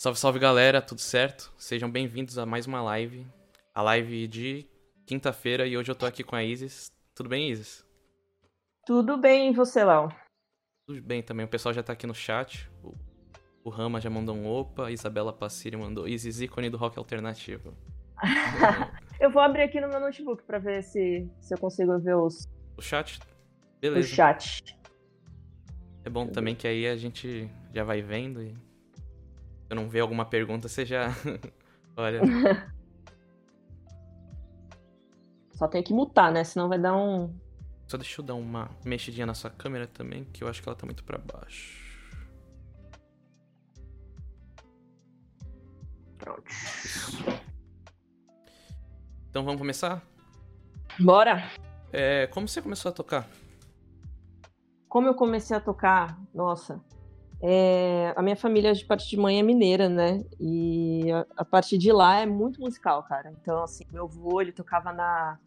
Salve, salve galera, tudo certo? Sejam bem-vindos a mais uma live. A live de quinta-feira e hoje eu tô aqui com a Isis. Tudo bem, Isis? Tudo bem, e você, Léo? Tudo bem também, o pessoal já tá aqui no chat. O, o Rama já mandou um opa, a Isabela Passiri mandou Isis, ícone do rock alternativo. eu vou abrir aqui no meu notebook pra ver se, se eu consigo ver os. O chat? Beleza. O chat. É bom também que aí a gente já vai vendo e. Se eu não ver alguma pergunta, você já. Olha. Só tem que mutar, né? Senão vai dar um. Só deixa eu dar uma mexidinha na sua câmera também, que eu acho que ela tá muito para baixo. Pronto. Então vamos começar? Bora! É, como você começou a tocar? Como eu comecei a tocar? Nossa, é, a minha família de parte de mãe é mineira, né? E a, a parte de lá é muito musical, cara. Então, assim, meu avô, ele tocava na,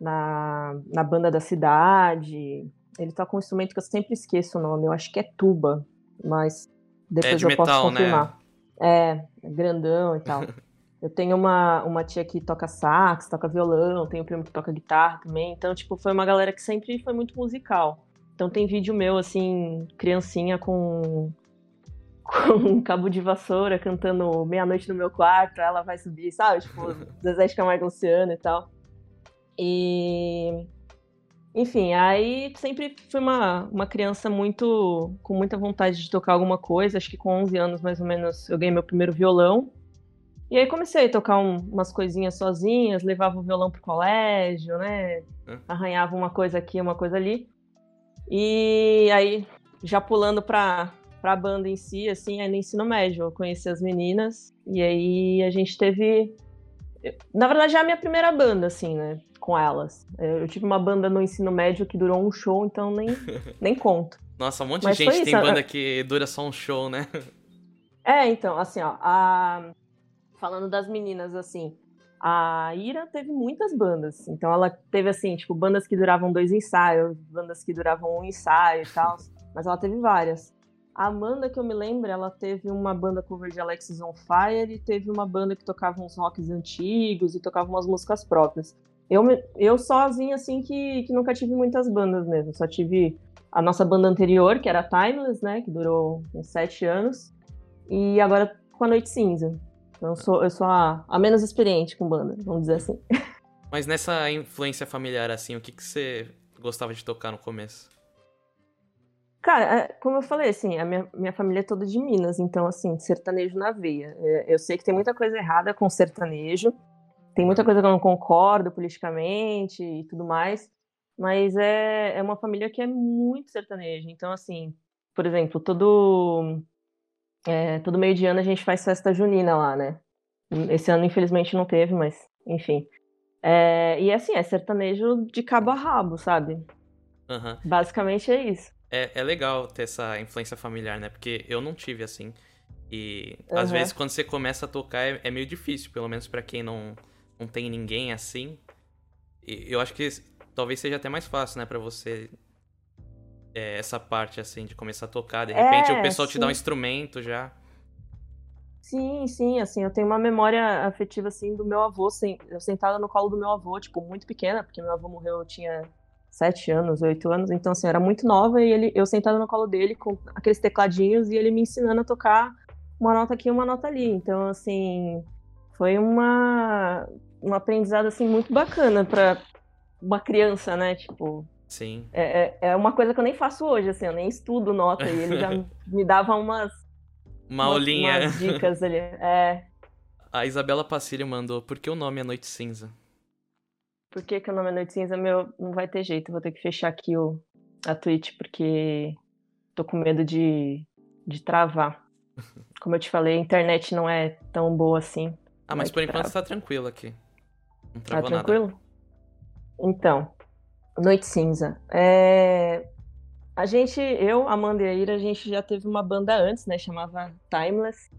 na, na banda da cidade. Ele toca um instrumento que eu sempre esqueço o nome, eu acho que é tuba, mas depois é de eu metal, posso confirmar. Né? É, é grandão e tal. eu tenho uma, uma tia que toca sax, toca violão, tenho um primo que toca guitarra também. Então, tipo, foi uma galera que sempre foi muito musical. Então tem vídeo meu, assim, criancinha com, com um cabo de vassoura cantando meia-noite no meu quarto, ela vai subir, sabe? Tipo, Zezé de Camargo Luciano e tal. E. Enfim, aí sempre fui uma, uma criança muito. com muita vontade de tocar alguma coisa. Acho que com 11 anos, mais ou menos, eu ganhei meu primeiro violão. E aí comecei a tocar um, umas coisinhas sozinhas, levava o violão pro colégio, né? Arranhava uma coisa aqui, uma coisa ali. E aí, já pulando pra, pra banda em si, assim, aí no ensino médio, eu conheci as meninas. E aí a gente teve. Na verdade, é a minha primeira banda, assim, né? Com elas. Eu tive uma banda no ensino médio que durou um show, então nem, nem conto. Nossa, um monte Mas de gente tem banda que dura só um show, né? É, então, assim, ó, a... falando das meninas, assim, a Ira teve muitas bandas. Então ela teve assim, tipo, bandas que duravam dois ensaios, bandas que duravam um ensaio e tal, mas ela teve várias. A Amanda, que eu me lembro, ela teve uma banda cover de Alexis on Fire e teve uma banda que tocava uns rocks antigos e tocava umas músicas próprias. Eu, eu sozinha, assim, que, que nunca tive muitas bandas mesmo. Só tive a nossa banda anterior, que era Timeless, né? Que durou uns sete anos. E agora com a Noite Cinza. Eu sou, eu sou a, a menos experiente com banda, vamos dizer assim. Mas nessa influência familiar, assim, o que, que você gostava de tocar no começo? Cara, é, como eu falei, assim, a minha, minha família é toda de Minas, então, assim, sertanejo na veia. É, eu sei que tem muita coisa errada com sertanejo, tem muita coisa que eu não concordo politicamente e tudo mais, mas é, é uma família que é muito sertaneja. Então, assim, por exemplo, todo é, todo meio de ano a gente faz festa junina lá, né? Esse ano, infelizmente, não teve, mas enfim. É, e assim, é sertanejo de cabo a rabo, sabe? Uhum. Basicamente é isso. É, é legal ter essa influência familiar, né? Porque eu não tive assim. E uhum. às vezes quando você começa a tocar é, é meio difícil, pelo menos para quem não, não tem ninguém assim. E eu acho que talvez seja até mais fácil, né, para você é, essa parte, assim, de começar a tocar. De repente é, o pessoal sim. te dá um instrumento já. Sim, sim, assim, eu tenho uma memória afetiva, assim, do meu avô, eu sentada no colo do meu avô, tipo, muito pequena, porque meu avô morreu, eu tinha sete anos, oito anos, então, assim, eu era muito nova, e ele, eu sentada no colo dele com aqueles tecladinhos, e ele me ensinando a tocar uma nota aqui e uma nota ali, então, assim, foi uma, um aprendizado, assim, muito bacana para uma criança, né, tipo, Sim. É, é, é uma coisa que eu nem faço hoje, assim, eu nem estudo nota e ele já me dava umas. Uma aulinha. Umas dicas ali. É. A Isabela Passilho mandou, por que o nome é Noite Cinza? Por que, que o nome é Noite Cinza? Meu, não vai ter jeito, vou ter que fechar aqui o, a Twitch, porque tô com medo de, de travar. Como eu te falei, a internet não é tão boa assim. Ah, mas por enquanto trava. tá tranquilo aqui. Não tá tranquilo? Nada. Então, Noite Cinza. É... A gente, eu, Amanda e a Ira, a gente já teve uma banda antes, né? Chamava Timeless.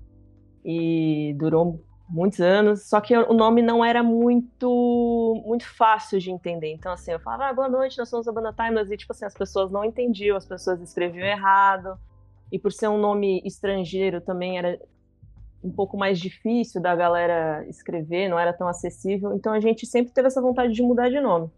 E durou muitos anos. Só que o nome não era muito muito fácil de entender. Então, assim, eu falava, ah, boa noite, nós somos a banda Timeless. E, tipo assim, as pessoas não entendiam, as pessoas escreviam errado. E por ser um nome estrangeiro também era um pouco mais difícil da galera escrever, não era tão acessível, então a gente sempre teve essa vontade de mudar de nome.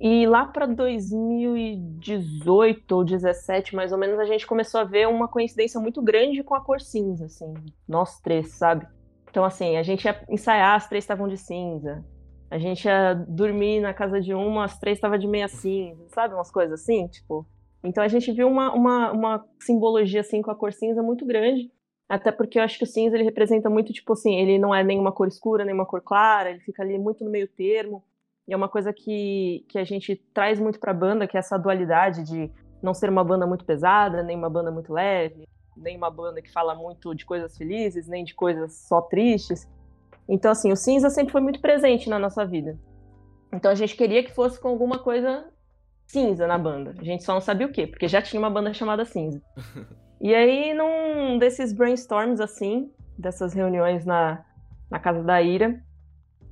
E lá para 2018 ou 2017, mais ou menos, a gente começou a ver uma coincidência muito grande com a cor cinza, assim, nós três, sabe? Então, assim, a gente ia ensaiar, as três estavam de cinza. A gente ia dormir na casa de uma, as três estavam de meia cinza, sabe? Umas coisas assim, tipo. Então a gente viu uma, uma, uma simbologia, assim, com a cor cinza muito grande. Até porque eu acho que o cinza ele representa muito, tipo assim, ele não é nem uma cor escura, nem uma cor clara, ele fica ali muito no meio termo. E é uma coisa que, que a gente traz muito pra banda, que é essa dualidade de não ser uma banda muito pesada, nem uma banda muito leve, nem uma banda que fala muito de coisas felizes, nem de coisas só tristes. Então, assim, o cinza sempre foi muito presente na nossa vida. Então a gente queria que fosse com alguma coisa cinza na banda. A gente só não sabia o quê, porque já tinha uma banda chamada Cinza. E aí, num desses brainstorms, assim, dessas reuniões na, na casa da Ira,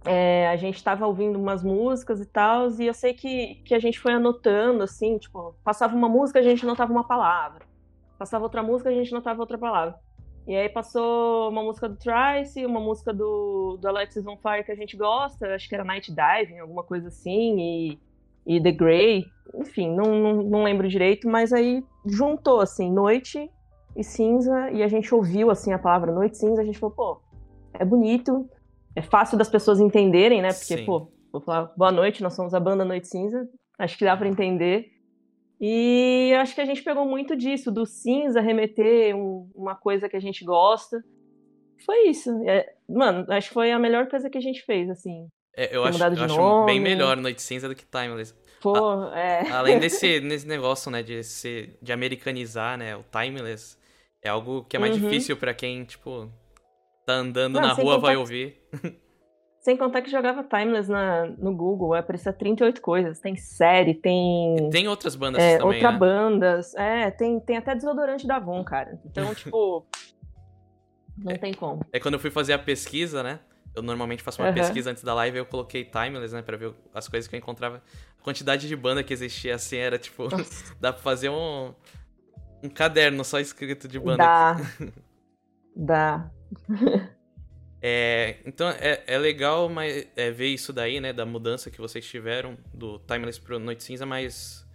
é, a gente estava ouvindo umas músicas e tal, e eu sei que, que a gente foi anotando, assim, tipo, passava uma música, a gente anotava uma palavra. Passava outra música, a gente anotava outra palavra. E aí passou uma música do Trice, uma música do, do Alexis on Fire que a gente gosta, acho que era Night Diving, alguma coisa assim, e, e The Grey, enfim, não, não, não lembro direito, mas aí juntou, assim, noite e cinza, e a gente ouviu, assim, a palavra noite cinza, a gente falou, pô, é bonito, é fácil das pessoas entenderem, né? Porque, Sim. pô, vou falar boa noite, nós somos a banda Noite Cinza. Acho que dá para entender. E acho que a gente pegou muito disso, do cinza remeter um, uma coisa que a gente gosta. Foi isso. É, mano, acho que foi a melhor coisa que a gente fez, assim. É, eu acho, eu acho bem melhor Noite Cinza do que Timeless. Pô, a, é. Além desse, desse negócio, né, de, ser, de americanizar, né, o Timeless, é algo que é mais uhum. difícil para quem, tipo, Tá andando Não, na rua, vai ouvir. Sem contar que jogava Timeless na, no Google, aparecia 38 coisas. Tem série, tem. Tem outras bandas é, também. Outra né? bandas. É, tem, tem até desodorante da Avon, cara. Então, tipo. não é, tem como. É quando eu fui fazer a pesquisa, né? Eu normalmente faço uma uhum. pesquisa antes da live e eu coloquei Timeless, né? Pra ver as coisas que eu encontrava. A quantidade de banda que existia assim era tipo. dá pra fazer um. Um caderno só escrito de banda. Dá. Dá. é, então é, é legal mas, é, ver isso daí, né? Da mudança que vocês tiveram do Timeless pro Noite Cinza, mas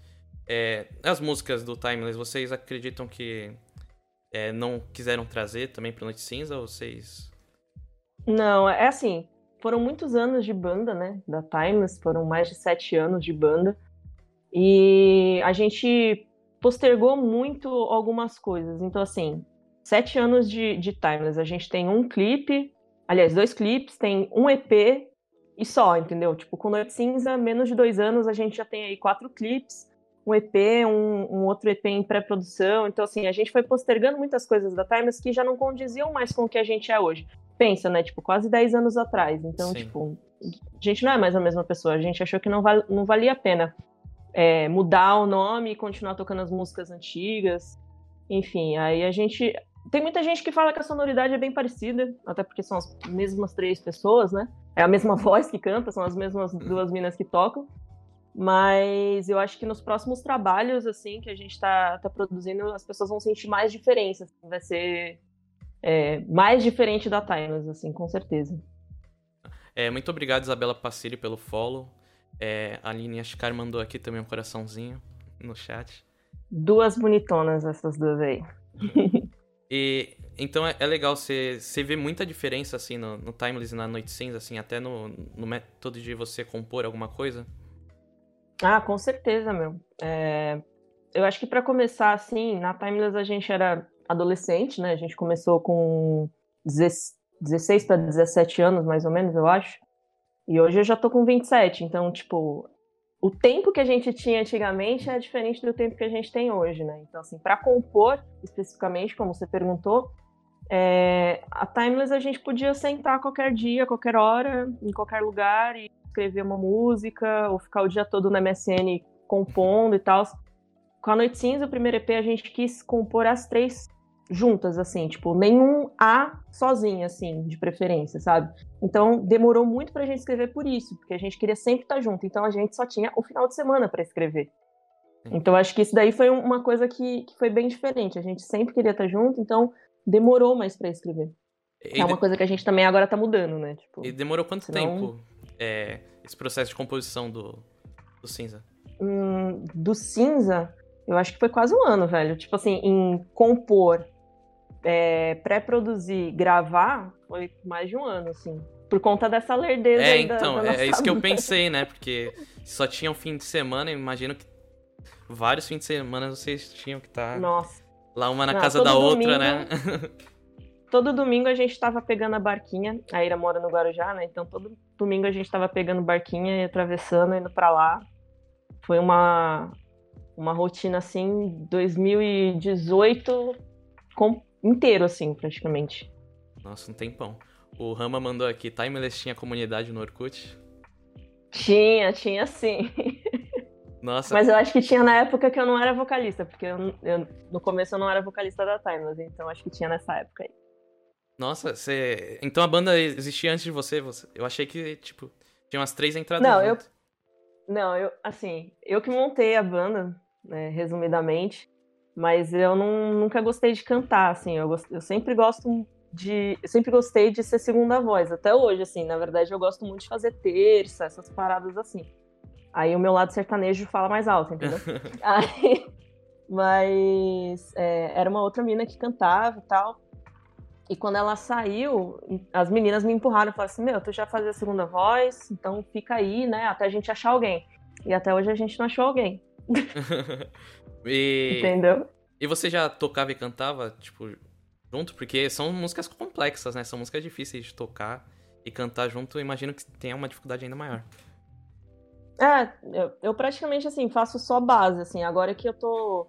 é, as músicas do Timeless, vocês acreditam que é, não quiseram trazer também pro Noite Cinza ou vocês. Não, é assim. Foram muitos anos de banda, né? Da Timeless, foram mais de sete anos de banda. E a gente postergou muito algumas coisas. Então, assim, sete anos de, de Timeless. A gente tem um clipe, aliás, dois clipes, tem um EP e só, entendeu? Tipo, com Noite Cinza, menos de dois anos, a gente já tem aí quatro clipes, um EP, um, um outro EP em pré-produção. Então, assim, a gente foi postergando muitas coisas da Timeless que já não condiziam mais com o que a gente é hoje. Pensa, né? Tipo, quase dez anos atrás. Então, Sim. tipo, a gente não é mais a mesma pessoa. A gente achou que não, val não valia a pena é, mudar o nome e continuar tocando as músicas antigas. Enfim, aí a gente tem muita gente que fala que a sonoridade é bem parecida, até porque são as mesmas três pessoas, né? É a mesma voz que canta, são as mesmas duas minas que tocam. Mas eu acho que nos próximos trabalhos, assim, que a gente tá, tá produzindo, as pessoas vão sentir mais diferença. Assim, vai ser é, mais diferente da Timeless, assim, com certeza. É, muito obrigado, Isabela Passiri, pelo follow. É, a Aline Ashkar mandou aqui também um coraçãozinho no chat. Duas bonitonas essas duas aí. E então é, é legal você, ver muita diferença assim no, no Timeless e na Noite Cinza, assim, até no, no método de você compor alguma coisa. Ah, com certeza, meu. É... Eu acho que para começar assim, na Timeless a gente era adolescente, né? A gente começou com 16 para 17 anos, mais ou menos, eu acho. E hoje eu já tô com 27, então, tipo, o tempo que a gente tinha antigamente é diferente do tempo que a gente tem hoje, né? Então, assim, para compor especificamente, como você perguntou, é, a Timeless a gente podia sentar qualquer dia, qualquer hora, em qualquer lugar e escrever uma música ou ficar o dia todo na MSN compondo e tal. Com a Noite Cinza, o primeiro EP, a gente quis compor as três juntas, assim, tipo, nenhum A sozinho, assim, de preferência, sabe? Então, demorou muito pra gente escrever por isso, porque a gente queria sempre estar junto, então a gente só tinha o final de semana para escrever. Então, acho que isso daí foi uma coisa que, que foi bem diferente, a gente sempre queria estar junto, então demorou mais para escrever. é uma coisa que a gente também agora tá mudando, né? Tipo, e demorou quanto senão... tempo é, esse processo de composição do, do Cinza? Hum, do Cinza, eu acho que foi quase um ano, velho. Tipo assim, em compor, é, pré-produzir, gravar, foi mais de um ano, assim. Por conta dessa lerdeza É, então, da, da é isso que eu pensei, né? Porque só tinha um fim de semana, imagino que vários fins de semana vocês tinham que estar tá lá uma na Não, casa da domingo, outra, né? todo domingo a gente tava pegando a barquinha. A Ira mora no Guarujá, né? Então todo domingo a gente tava pegando barquinha e atravessando, indo para lá. Foi uma, uma rotina assim, 2018 com, inteiro, assim, praticamente. Nossa, um tempão. O Rama mandou aqui, Timeless tinha comunidade no Orkut? Tinha, tinha sim. Nossa. Mas eu acho que tinha na época que eu não era vocalista, porque eu, eu, no começo eu não era vocalista da Timeless, então acho que tinha nessa época aí. Nossa, você. Então a banda existia antes de você? você... Eu achei que, tipo, tinha umas três entradas. Não, junto. eu. Não, eu, assim, eu que montei a banda, né, resumidamente, mas eu não, nunca gostei de cantar, assim, eu, eu sempre gosto de. Eu sempre gostei de ser segunda voz, até hoje, assim, na verdade eu gosto muito de fazer terça, essas paradas assim. Aí o meu lado sertanejo fala mais alto, entendeu? Aí, mas é, era uma outra mina que cantava e tal. E quando ela saiu, as meninas me empurraram e falaram assim: Meu, tu já fazia a segunda voz, então fica aí, né? Até a gente achar alguém. E até hoje a gente não achou alguém. e... Entendeu? E você já tocava e cantava, tipo, junto? Porque são músicas complexas, né? São músicas difíceis de tocar e cantar junto. Eu imagino que tenha uma dificuldade ainda maior. É, eu, eu praticamente, assim, faço só base, assim. Agora que eu tô...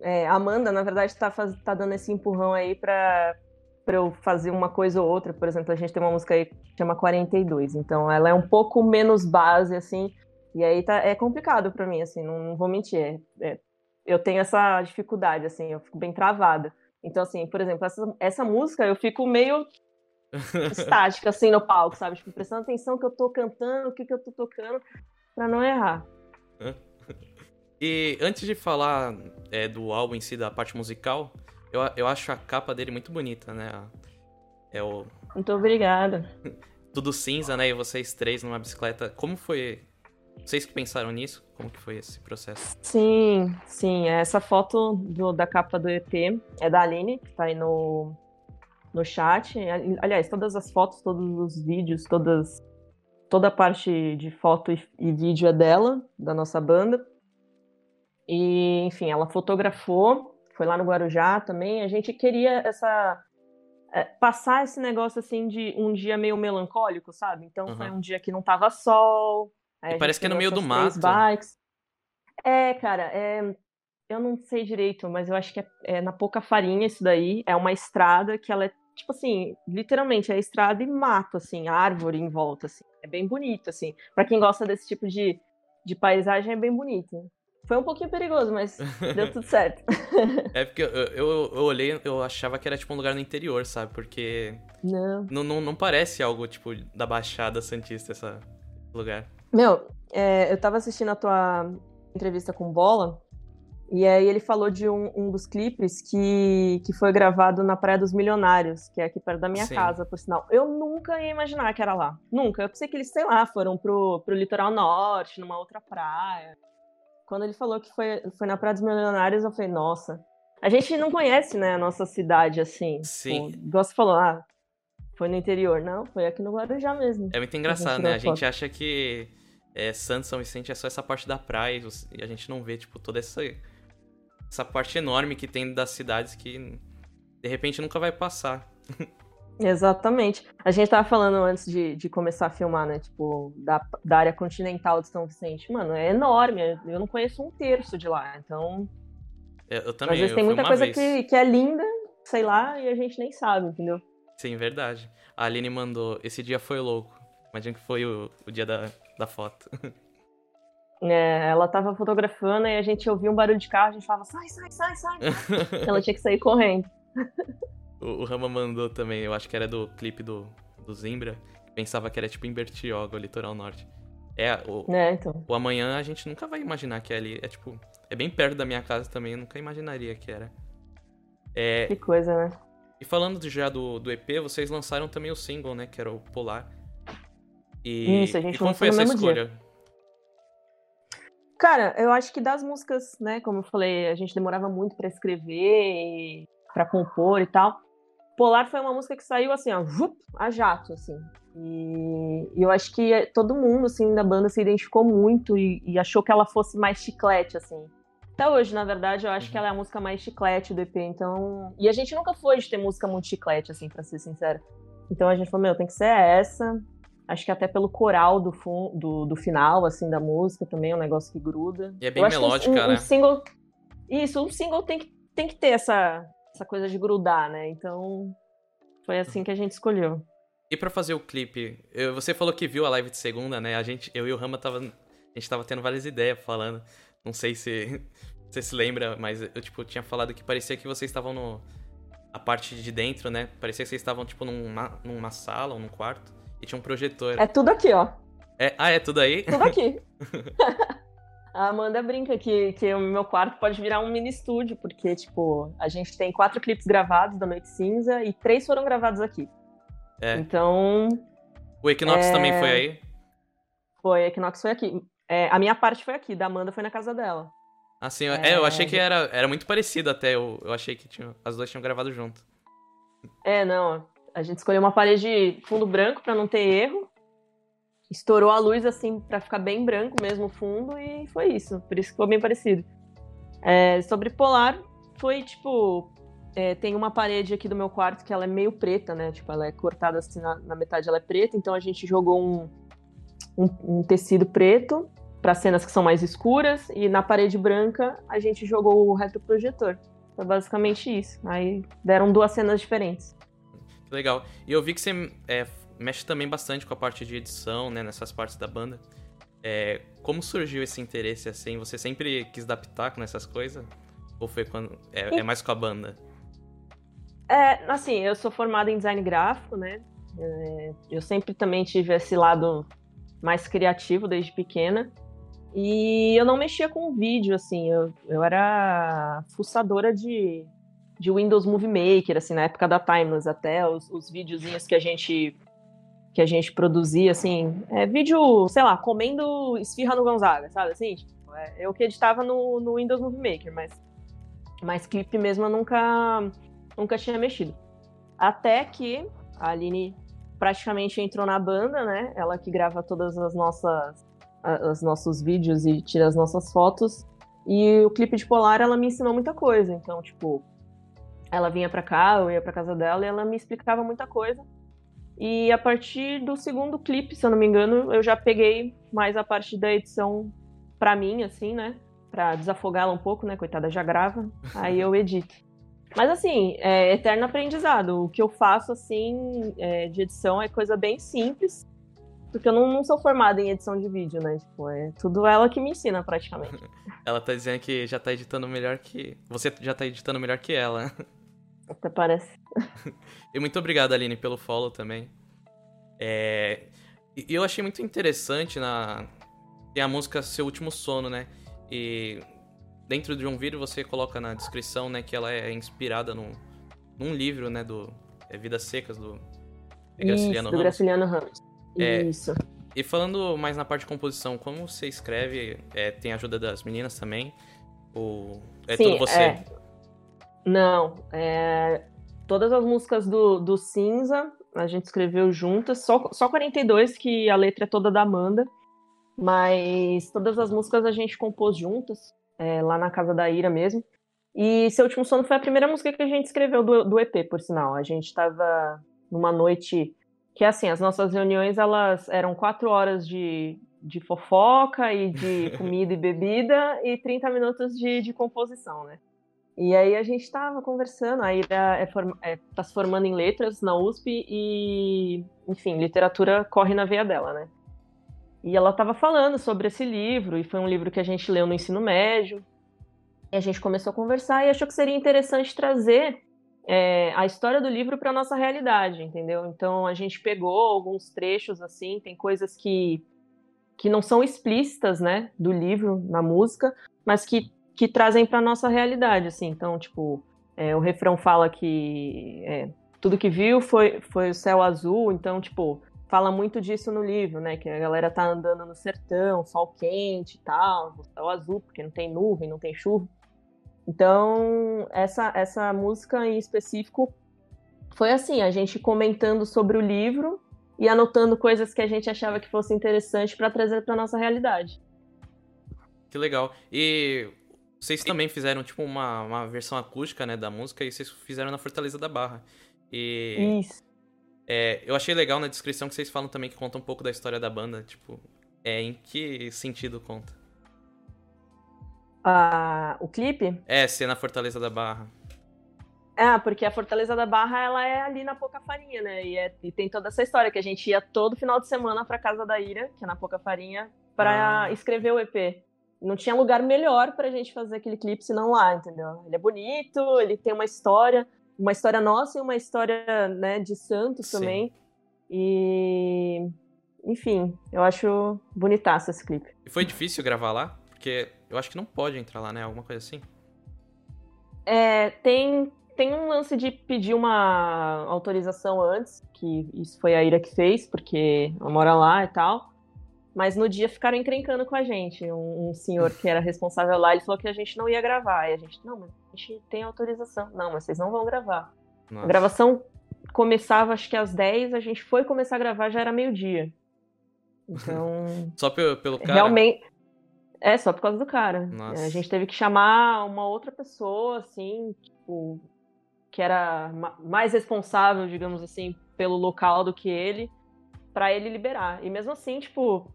É, Amanda, na verdade, tá, faz, tá dando esse empurrão aí pra, para eu fazer uma coisa ou outra. Por exemplo, a gente tem uma música aí que chama 42, então ela é um pouco menos base, assim, e aí tá, é complicado para mim, assim, não, não vou mentir. É, é, eu tenho essa dificuldade, assim, eu fico bem travada. Então, assim, por exemplo, essa, essa música eu fico meio estática, assim, no palco, sabe? Tipo, prestando atenção que eu tô cantando, o que que eu tô tocando, para não errar. E antes de falar é, do álbum em si, da parte musical, eu, eu acho a capa dele muito bonita, né? É o. Muito obrigada. Tudo cinza, né? E vocês três numa bicicleta. Como foi? Vocês que pensaram nisso? Como que foi esse processo? Sim, sim. Essa foto do, da capa do EP é da Aline, que tá aí no, no chat. Aliás, todas as fotos, todos os vídeos, todas, toda a parte de foto e, e vídeo é dela, da nossa banda. E, enfim, ela fotografou foi lá no Guarujá também. A gente queria essa é, passar esse negócio assim de um dia meio melancólico, sabe? Então uhum. foi um dia que não tava sol. Parece que é no meio do mato. Bikes. É, cara, é, eu não sei direito, mas eu acho que é, é, na pouca farinha isso daí. É uma estrada que ela é, tipo assim, literalmente é estrada e mato, assim, árvore em volta, assim. É bem bonito, assim. Para quem gosta desse tipo de, de paisagem, é bem bonito. Foi um pouquinho perigoso, mas deu tudo certo. é porque eu, eu, eu, olhei, eu achava que era tipo um lugar no interior, sabe? Porque. Não. Não, não, não parece algo tipo da Baixada Santista, esse lugar. Meu, é, eu tava assistindo a tua entrevista com Bola. E aí ele falou de um, um, dos clipes que, que foi gravado na Praia dos Milionários, que é aqui perto da minha Sim. casa, por sinal. Eu nunca ia imaginar que era lá. Nunca. Eu pensei que eles, sei lá, foram pro, pro litoral norte, numa outra praia. Quando ele falou que foi, foi na Praia dos Milionários, eu falei, nossa. A gente não conhece, né, a nossa cidade assim. Sim. Tipo, igual você falou, ah, foi no interior. Não, foi aqui no Guarujá mesmo. É muito engraçado, a né? A gente acha que é, Santos São Vicente é só essa parte da praia e a gente não vê, tipo, toda essa, essa parte enorme que tem das cidades que de repente nunca vai passar. Exatamente. A gente tava falando antes de, de começar a filmar, né? Tipo, da, da área continental de São Vicente. Mano, é enorme. Eu não conheço um terço de lá. Então. Eu, eu também. Às vezes tem muita coisa que, que é linda, sei lá, e a gente nem sabe, entendeu? Sim, verdade. A Aline mandou. Esse dia foi louco. Imagina que foi o, o dia da, da foto. É, ela tava fotografando e a gente ouvia um barulho de carro, a gente falava, sai, sai, sai, sai. ela tinha que sair correndo. O, o Rama mandou também, eu acho que era do clipe do, do Zimbra, pensava que era tipo em Bertioga, o litoral norte. É, o, é, então. o amanhã a gente nunca vai imaginar que é ali. É tipo, é bem perto da minha casa também, eu nunca imaginaria que era. É, que coisa, né? E falando já do, do EP, vocês lançaram também o single, né? Que era o Polar. E, Isso, a gente e como foi essa escolha? Dia. Cara, eu acho que das músicas, né, como eu falei, a gente demorava muito para escrever, para compor e tal. Polar foi uma música que saiu assim, ó, a jato, assim. E, e, eu acho que todo mundo, assim, da banda se identificou muito e, e, achou que ela fosse mais chiclete, assim. Até hoje, na verdade, eu acho uhum. que ela é a música mais chiclete do EP, então... E a gente nunca foi de ter música muito chiclete, assim, pra ser sincera. Então a gente falou, meu, tem que ser essa. Acho que até pelo coral do, do, do final, assim, da música também é um negócio que gruda. E é bem melódica, um, um, né? Um single... Isso, um single tem que, tem que ter essa, essa coisa de grudar, né? Então foi assim que a gente escolheu. E para fazer o clipe, eu, você falou que viu a live de segunda, né? A gente, eu e o Rama tava, a gente tava tendo várias ideias falando. Não sei se você se lembra, mas eu tipo tinha falado que parecia que vocês estavam no a parte de dentro, né? Parecia que vocês estavam tipo numa, numa sala ou num quarto e tinha um projetor. É tudo aqui, ó. É, ah, é tudo aí? Tudo aqui. A Amanda brinca que, que o meu quarto pode virar um mini estúdio, porque, tipo, a gente tem quatro clipes gravados da Noite Cinza e três foram gravados aqui. É. Então. O Equinox é... também foi aí? Foi, o Equinox foi aqui. É, a minha parte foi aqui, da Amanda foi na casa dela. Ah, sim. É, eu achei que era, era muito parecido até. Eu, eu achei que tinha, as duas tinham gravado junto. É, não. A gente escolheu uma parede fundo branco para não ter erro estourou a luz assim para ficar bem branco mesmo o fundo e foi isso. Por isso que ficou bem parecido. É, sobre Polar, foi tipo. É, tem uma parede aqui do meu quarto que ela é meio preta, né? Tipo, ela é cortada assim na, na metade, ela é preta, então a gente jogou um, um, um tecido preto para cenas que são mais escuras e na parede branca a gente jogou o retroprojetor. Foi basicamente isso. Aí deram duas cenas diferentes. Legal. E eu vi que você é, mexe também bastante com a parte de edição, né, nessas partes da banda. É, como surgiu esse interesse assim? Você sempre quis dar pitaco nessas coisas? Ou foi quando. É, é, mais com a banda? É, assim, eu sou formada em design gráfico, né? É, eu sempre também tive esse lado mais criativo desde pequena. E eu não mexia com vídeo, assim, eu, eu era fuçadora de, de Windows Movie Maker, assim, na época da Timeless até, os, os videozinhos que a gente que a gente produzia, assim, é, vídeo, sei lá, comendo esfirra no Gonzaga, sabe, assim? Tipo, é, eu que editava no, no Windows Movie Maker, mas, mas clipe mesmo eu nunca, nunca tinha mexido. Até que a Aline praticamente entrou na banda, né? Ela que grava todas as nossas os nossos vídeos e tira as nossas fotos. E o clipe de Polar, ela me ensinou muita coisa. Então, tipo, ela vinha pra cá, eu ia pra casa dela e ela me explicava muita coisa. E a partir do segundo clipe, se eu não me engano, eu já peguei mais a parte da edição para mim, assim, né? Pra desafogá-la um pouco, né? Coitada, já grava. Aí eu edito. Mas assim, é eterno aprendizado. O que eu faço, assim, é, de edição é coisa bem simples. Porque eu não, não, sou formada em edição de vídeo, né? Tipo, é tudo ela que me ensina, praticamente. ela tá dizendo que já tá editando melhor que. Você já tá editando melhor que ela. Até parece. e muito obrigado, Aline, pelo follow também. É... E eu achei muito interessante na. Tem a música Seu Último Sono, né? E dentro de um vídeo você coloca na descrição, né, que ela é inspirada num, num livro, né, do é Vidas Secas, do Graciliano Isso, do Graciliano Ramos. É, Isso. E falando mais na parte de composição, como você escreve? É, tem ajuda das meninas também? Ou é Sim, tudo você? É... Não, é, todas as músicas do, do Cinza a gente escreveu juntas, só, só 42 que a letra é toda da Amanda, mas todas as músicas a gente compôs juntas, é, lá na casa da Ira mesmo. E Seu Último Sono foi a primeira música que a gente escreveu do, do EP, por sinal. A gente estava numa noite que, assim, as nossas reuniões, elas eram quatro horas de, de fofoca e de comida e bebida e 30 minutos de, de composição, né? E aí a gente estava conversando, a Ira é, é, tá se formando em letras na USP e, enfim, literatura corre na veia dela, né? E ela estava falando sobre esse livro, e foi um livro que a gente leu no ensino médio. E a gente começou a conversar e achou que seria interessante trazer é, a história do livro para nossa realidade, entendeu? Então a gente pegou alguns trechos assim, tem coisas que que não são explícitas, né, do livro na música, mas que que trazem para nossa realidade, assim. Então, tipo, É, o refrão fala que é, tudo que viu foi, foi o céu azul, então, tipo, fala muito disso no livro, né? Que a galera tá andando no sertão, sol quente e tal, céu azul, porque não tem nuvem, não tem chuva. Então, essa, essa música em específico foi assim, a gente comentando sobre o livro e anotando coisas que a gente achava que fosse interessante para trazer para nossa realidade. Que legal. E vocês também fizeram tipo uma, uma versão acústica, né, da música e vocês fizeram na Fortaleza da Barra. E Isso. É, eu achei legal na descrição que vocês falam também que conta um pouco da história da banda, tipo, é em que sentido conta? Ah, o clipe? É, ser na Fortaleza da Barra. É, porque a Fortaleza da Barra, ela é ali na Pouca Farinha, né? E, é, e tem toda essa história que a gente ia todo final de semana pra casa da Ira, que é na Pouca Farinha, pra ah. escrever o EP. Não tinha lugar melhor pra gente fazer aquele clipe senão lá, entendeu? Ele é bonito, ele tem uma história uma história nossa e uma história né, de Santos Sim. também. E enfim, eu acho bonitaço esse clipe. E foi difícil gravar lá? Porque eu acho que não pode entrar lá, né? Alguma coisa assim. É, tem, tem um lance de pedir uma autorização antes, que isso foi a Ira que fez, porque ela mora lá e tal. Mas no dia ficaram encrencando com a gente. Um, um, senhor que era responsável lá, ele falou que a gente não ia gravar. E a gente, não, mas a gente tem autorização. Não, mas vocês não vão gravar. Nossa. A gravação começava acho que às 10, a gente foi começar a gravar já era meio-dia. Então. só pelo, pelo cara? Realmente. É, só por causa do cara. Nossa. A gente teve que chamar uma outra pessoa, assim, tipo, que era mais responsável, digamos assim, pelo local do que ele, para ele liberar. E mesmo assim, tipo,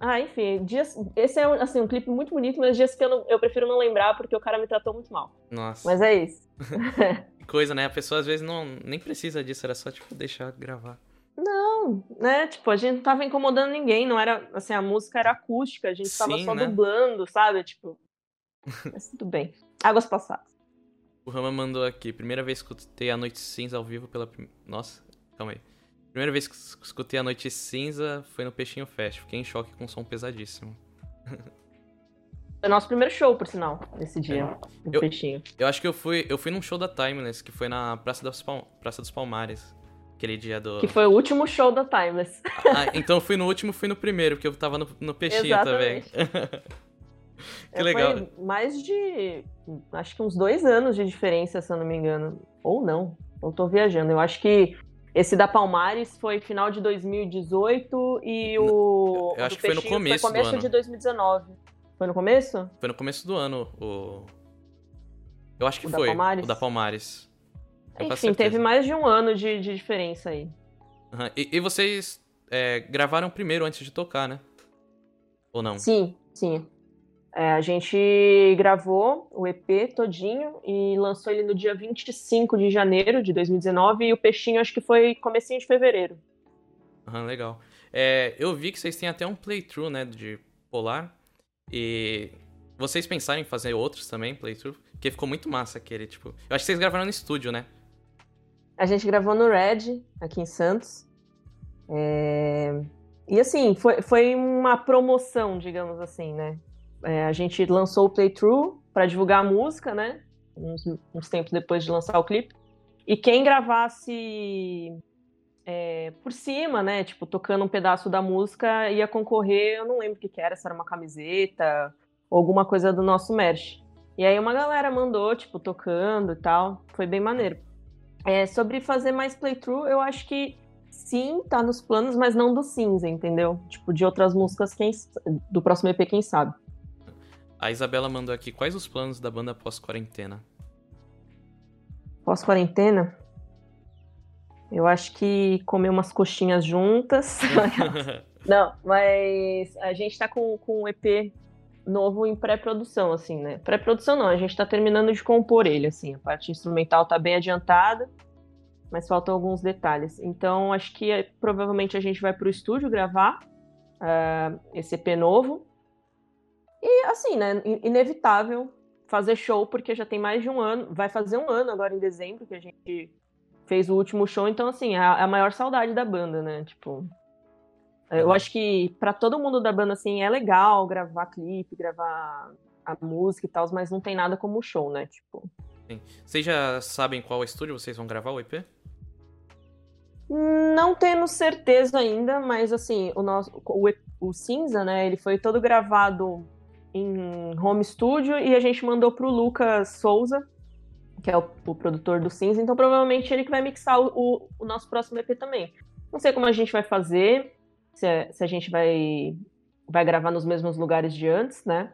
ah, enfim, dias, esse é assim, um clipe muito bonito, mas dias que eu, não, eu prefiro não lembrar porque o cara me tratou muito mal. Nossa. Mas é isso. Coisa, né? A pessoa às vezes não nem precisa disso, era só tipo deixar gravar. Não, né? Tipo, a gente não tava incomodando ninguém, não era assim, a música era acústica, a gente Sim, tava só né? dublando, sabe? Tipo. Mas tudo bem. Águas passadas. O Rama mandou aqui, primeira vez que escutei a Noite Cinza ao vivo pela. Nossa, calma aí. Primeira vez que escutei a Noite Cinza foi no Peixinho Fest. Fiquei em choque com um som pesadíssimo. Foi nosso primeiro show, por sinal, nesse dia, no eu, Peixinho. Eu acho que eu fui, eu fui num show da Timeless, que foi na Praça dos, Palm, Praça dos Palmares. Aquele dia do. Que foi o último show da Timeless. Ah, então eu fui no último, fui no primeiro, porque eu tava no, no Peixinho Exatamente. também. que é, legal. Foi mais de. Acho que uns dois anos de diferença, se eu não me engano. Ou não. Eu tô viajando. Eu acho que esse da Palmares foi final de 2018 e o. Eu acho que foi no começo. Foi começo do ano. de 2019. Foi no começo? Foi no começo do ano. O... Eu acho que o foi. Da Palmares? O da Palmares. Enfim, teve mais de um ano de, de diferença aí. Uhum. E, e, vocês é, gravaram primeiro antes de tocar, né? Ou não? Sim, sim. É, a gente gravou o EP todinho e lançou ele no dia 25 de janeiro de 2019 e o Peixinho acho que foi comecinho de fevereiro. Aham, legal. É, eu vi que vocês têm até um playthrough, né, de Polar. E vocês pensaram em fazer outros também, playthrough? Porque ficou muito massa aquele, tipo... Eu acho que vocês gravaram no estúdio, né? A gente gravou no Red, aqui em Santos. É... E assim, foi, foi uma promoção, digamos assim, né? É, a gente lançou o playthrough para divulgar a música, né? Uns, uns, tempos depois de lançar o clipe. E quem gravasse é, por cima, né? Tipo, tocando um pedaço da música, ia concorrer, eu não lembro o que, que era, se era uma camiseta ou alguma coisa do nosso merch. E aí uma galera mandou, tipo, tocando e tal. Foi bem maneiro. É, sobre fazer mais playthrough, eu acho que sim, tá nos planos, mas não do cinza, entendeu? Tipo, de outras músicas, quem, do próximo EP, quem sabe. A Isabela mandou aqui, quais os planos da banda pós-quarentena? Pós-quarentena? Eu acho que comer umas coxinhas juntas. Não, mas a gente tá com, com um EP novo em pré-produção, assim, né? Pré-produção não, a gente tá terminando de compor ele, assim. A parte instrumental tá bem adiantada, mas faltam alguns detalhes. Então, acho que é, provavelmente a gente vai pro estúdio gravar uh, esse EP novo. E assim, né, inevitável fazer show, porque já tem mais de um ano, vai fazer um ano agora em dezembro que a gente fez o último show, então assim, é a, maior saudade da banda, né? Tipo, eu uhum. acho que para todo mundo da banda assim é legal gravar clipe, gravar a música e tal, mas não tem nada como o show, né? Tipo, Sim. Vocês já sabem qual estúdio vocês vão gravar o EP? Não temos certeza ainda, mas assim, o nosso o, o Cinza, né, ele foi todo gravado em home studio e a gente mandou pro Lucas Souza, que é o, o produtor do Cinza, então provavelmente ele que vai mixar o, o, o, nosso próximo EP também. Não sei como a gente vai fazer, se, a, se a gente vai, vai gravar nos mesmos lugares de antes, né?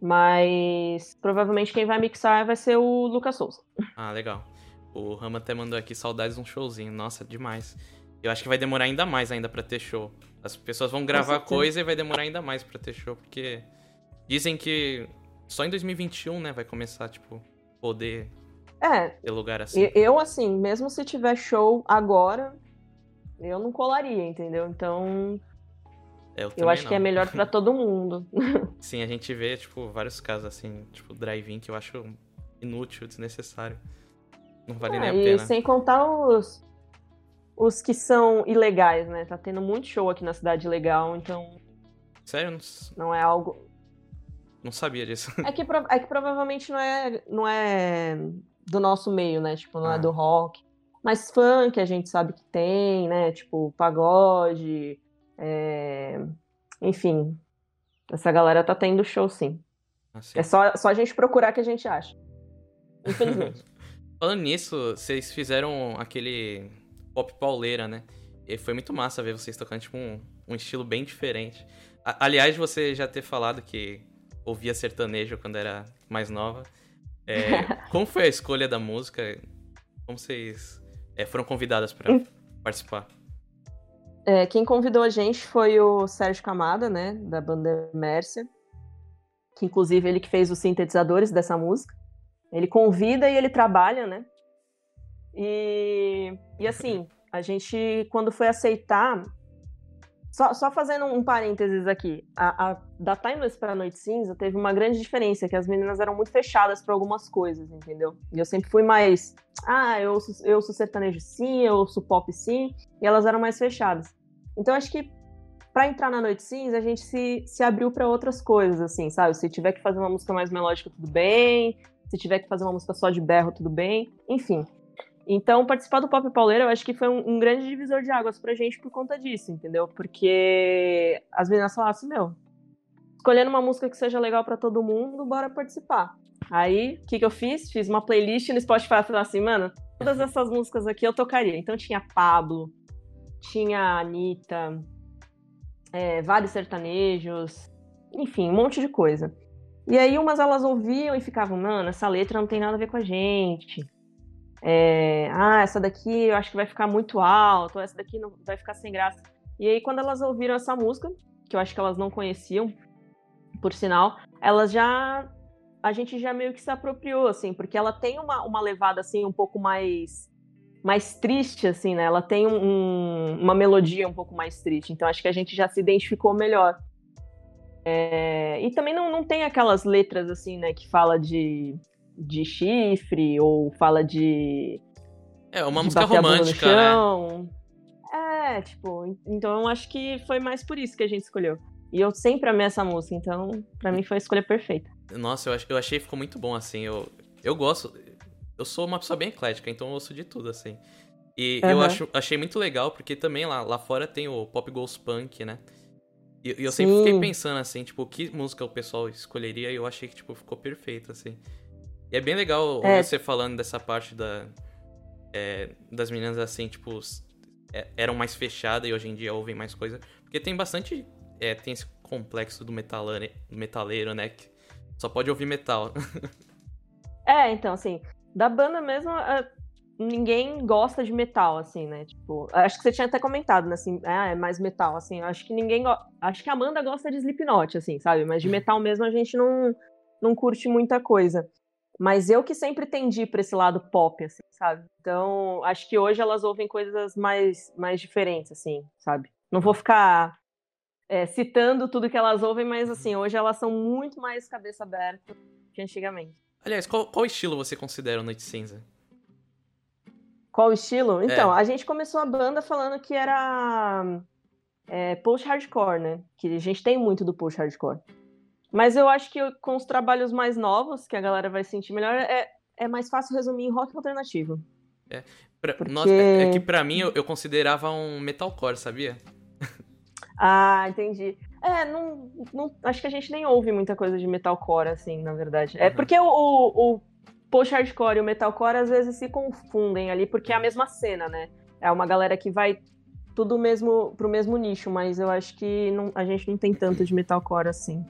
Mas provavelmente quem vai mixar vai ser o Lucas Souza. Ah, legal. O Rama até mandou aqui saudades de um showzinho. Nossa, demais. Eu acho que vai demorar ainda mais ainda para ter show. As pessoas vão gravar coisa e vai demorar ainda mais para ter show, porque dizem que só em 2021, né, vai começar, tipo, poder é, ter lugar assim. Eu, assim, mesmo se tiver show agora, eu não colaria, entendeu? Então, eu, eu acho não. que é melhor para todo mundo. Sim, a gente vê, tipo, vários casos assim, tipo, drive-in que eu acho inútil, desnecessário. Não vale é, nem a pena. E sem contar os, os que são ilegais, né? Tá tendo muito show aqui na cidade legal, então. Sério? Não, não é algo. Não sabia disso. É que, é que provavelmente não é, não é do nosso meio, né? Tipo, não é ah. é do rock. Mas funk a gente sabe que tem, né? Tipo, pagode. É... Enfim. Essa galera tá tendo show, sim. Assim. É só, só a gente procurar que a gente acha. Infelizmente. Falando nisso, vocês fizeram aquele pop pauleira, né? E foi muito massa ver vocês tocando, tipo, um, um estilo bem diferente. A, aliás, você já ter falado que ouvia sertanejo quando era mais nova. É, como foi a escolha da música? Como vocês é, foram convidadas para participar? É, quem convidou a gente foi o Sérgio Camada, né, da banda Mércia, que inclusive ele que fez os sintetizadores dessa música. Ele convida e ele trabalha, né? E, e assim, a gente, quando foi aceitar. Só, só fazendo um parênteses aqui. A, a da Timeless para Noite Cinza teve uma grande diferença, que as meninas eram muito fechadas para algumas coisas, entendeu? E eu sempre fui mais. Ah, eu, eu sou sertanejo sim, eu sou pop sim. E elas eram mais fechadas. Então acho que para entrar na Noite Cinza, a gente se, se abriu para outras coisas, assim, sabe? Se tiver que fazer uma música mais melódica, tudo bem. Se tiver que fazer uma música só de berro, tudo bem. Enfim. Então, participar do Pop Pauleira, eu acho que foi um, um, grande divisor de águas pra gente por conta disso, entendeu? Porque as meninas falaram assim, meu, escolhendo uma música que seja legal para todo mundo, bora participar. Aí, o que, que eu fiz? Fiz uma playlist no Spotify, falei assim, mano, todas essas músicas aqui eu tocaria. Então tinha Pablo, tinha Anitta, é, vários sertanejos, enfim, um monte de coisa. E aí umas elas ouviam e ficavam, mano, essa letra não tem nada a ver com a gente. É, ah, essa daqui eu acho que vai ficar muito alto, essa daqui não vai ficar sem graça. E aí quando elas ouviram essa música, que eu acho que elas não conheciam, por sinal, elas já a gente já meio que se apropriou assim, porque ela tem uma, uma levada assim um pouco mais mais triste, assim, né? Ela tem um, uma melodia um pouco mais triste. Então acho que a gente já se identificou melhor. É, e também não, não tem aquelas letras, assim, né, que fala de, de chifre ou fala de. É, uma música romântica, né? É, tipo, então acho que foi mais por isso que a gente escolheu. E eu sempre amei essa música, então para mim foi a escolha perfeita. Nossa, eu, eu achei que ficou muito bom, assim. Eu, eu gosto eu sou uma pessoa bem eclética, então eu ouço de tudo, assim. E uhum. eu acho, achei muito legal, porque também lá, lá fora tem o Pop Goes Punk, né? E, e eu Sim. sempre fiquei pensando, assim, tipo, que música o pessoal escolheria, e eu achei que, tipo, ficou perfeito, assim. E é bem legal é. você falando dessa parte da, é, das meninas, assim, tipo, é, eram mais fechadas e hoje em dia ouvem mais coisa. Porque tem bastante. É, tem esse complexo do metaleiro, metaleiro, né? Que só pode ouvir metal. é, então, assim, da banda mesmo, ninguém gosta de metal, assim, né? Tipo, acho que você tinha até comentado, né? Assim, ah, é mais metal, assim. Acho que ninguém. Acho que a Amanda gosta de Slipknot, assim, sabe? Mas de uhum. metal mesmo a gente não, não curte muita coisa. Mas eu que sempre tendi para esse lado pop, assim, sabe? Então, acho que hoje elas ouvem coisas mais, mais diferentes, assim, sabe? Não vou ficar é, citando tudo que elas ouvem, mas, assim, hoje elas são muito mais cabeça aberta que antigamente. Aliás, qual, qual estilo você considera o Noite Cinza? Qual estilo? Então, é. a gente começou a banda falando que era é, post-hardcore, né? Que a gente tem muito do post-hardcore. Mas eu acho que com os trabalhos mais novos, que a galera vai sentir melhor, é, é mais fácil resumir em rock alternativo. É. Pra, Porque... Nossa, é, é que pra mim eu, eu considerava um metalcore, sabia? Ah, entendi. É, não, não, acho que a gente nem ouve muita coisa de metalcore, assim, na verdade. É uhum. porque o, o, o post-hardcore e o metalcore às vezes se confundem ali, porque é a mesma cena, né? É uma galera que vai tudo mesmo pro mesmo nicho, mas eu acho que não, a gente não tem tanto de metalcore assim.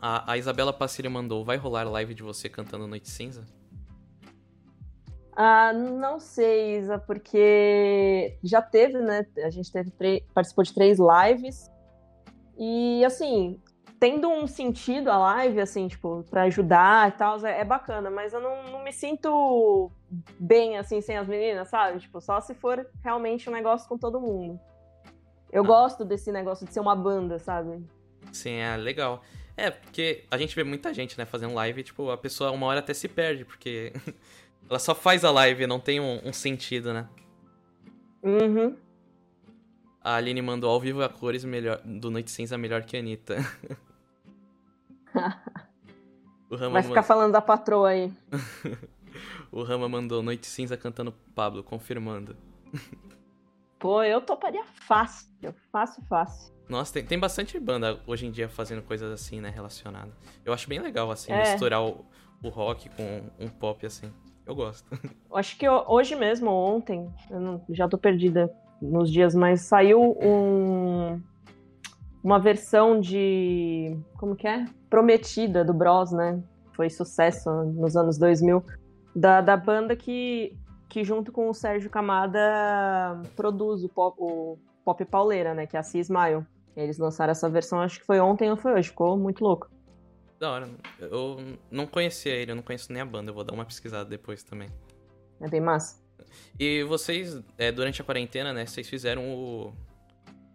A, a Isabela Passírio mandou, vai rolar live de você cantando Noite Cinza? Ah, não sei, Isa, porque já teve, né? A gente teve participou de três lives. E assim, tendo um sentido a live, assim, tipo, para ajudar e tal, é, é, bacana, mas eu não, não, me sinto bem, assim, sem as meninas, sabe? Tipo, só se for realmente um negócio com todo mundo. Eu ah. gosto desse negócio de ser uma banda, sabe? Sim, é legal. É, porque a gente vê muita gente, né, fazendo live tipo, a pessoa uma hora até se perde, porque Ela só faz a live, não tem um, um sentido, né? Uhum. A Aline mandou ao vivo a cores melhor, do Noite Cinza melhor que a Anitta. Vai ficar mand... falando da patroa aí. o Rama mandou Noite Cinza cantando Pablo, confirmando. Pô, eu toparia fácil. Fácil, fácil. Nossa, tem, tem bastante banda hoje em dia fazendo coisas assim, né, relacionadas. Eu acho bem legal, assim, é. misturar o, o rock com um pop, assim. Eu gosto. Acho que hoje mesmo, ontem, eu não, já tô perdida nos dias, mas saiu um, uma versão de. Como que é? Prometida do Bros, né? Foi sucesso nos anos 2000. Da, da banda que, que, junto com o Sérgio Camada, produz o pop, o pop pauleira, né? Que é a Sea Smile. Eles lançaram essa versão, acho que foi ontem ou foi hoje. Ficou muito louco. Da hora. Eu não conhecia ele, eu não conheço nem a banda. Eu vou dar uma pesquisada depois também. É bem massa. E vocês, é, durante a quarentena, né, vocês fizeram o,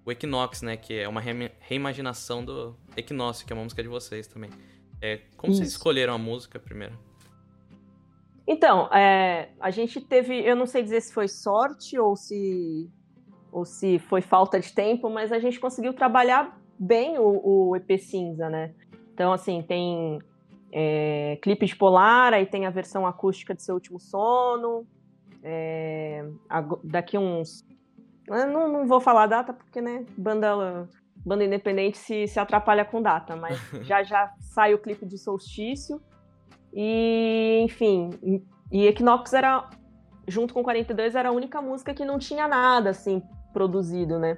o Equinox, né, que é uma re reimaginação do Equinócio, que é uma música de vocês também. É, como Isso. vocês escolheram a música primeiro? Então, é, a gente teve, eu não sei dizer se foi sorte ou se ou se foi falta de tempo, mas a gente conseguiu trabalhar bem o, o EP cinza, né? Então, assim, tem é, clipe de Polar, aí tem a versão acústica de Seu Último Sono. É, daqui uns. Não, não vou falar data, porque, né, banda, banda independente se, se atrapalha com data, mas já já sai o clipe de Solstício. E, enfim, e Equinox era, junto com 42, era a única música que não tinha nada, assim, produzido, né?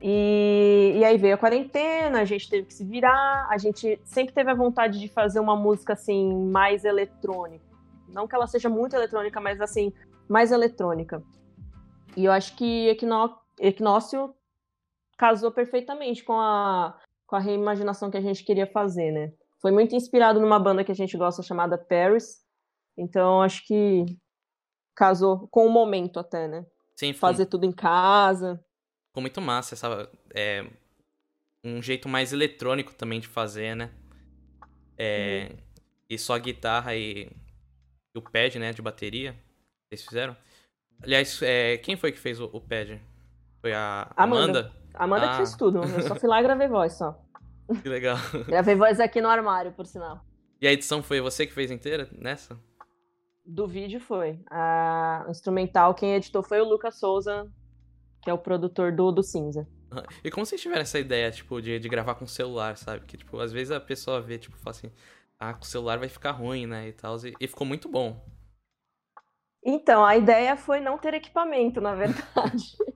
E, e, aí veio a quarentena, a gente teve que se virar, a gente sempre teve a vontade de fazer uma música assim mais eletrônica. Não que ela seja muito eletrônica, mas assim, mais eletrônica. E eu acho que Equinó Equinócio casou perfeitamente com a, com a reimaginação que a gente queria fazer, né? Foi muito inspirado numa banda que a gente gosta chamada Paris. Então acho que casou com o momento até, né? Sim, Fazer tudo em casa. Ficou muito massa essa. É, um jeito mais eletrônico também de fazer, né? É, uhum. E só guitarra e, e, o pad, né? De bateria. Vocês fizeram? Aliás, é, quem foi que fez o, o pad? Foi a Amanda? Amanda, Amanda ah. que fez tudo. Eu só fui lá e gravei voz só. Que legal. gravei voz aqui no armário, por sinal. E a edição foi você que fez inteira nessa? Do vídeo foi. A instrumental, quem editou foi o Lucas Souza, que é o produtor do, do Cinza. E como vocês tiveram essa ideia, tipo, de, de gravar com celular, sabe? Que, tipo, às vezes a pessoa vê, tipo, fala assim, ah, com o celular vai ficar ruim, né, e tal, e, e ficou muito bom. Então, a ideia foi não ter equipamento, na verdade.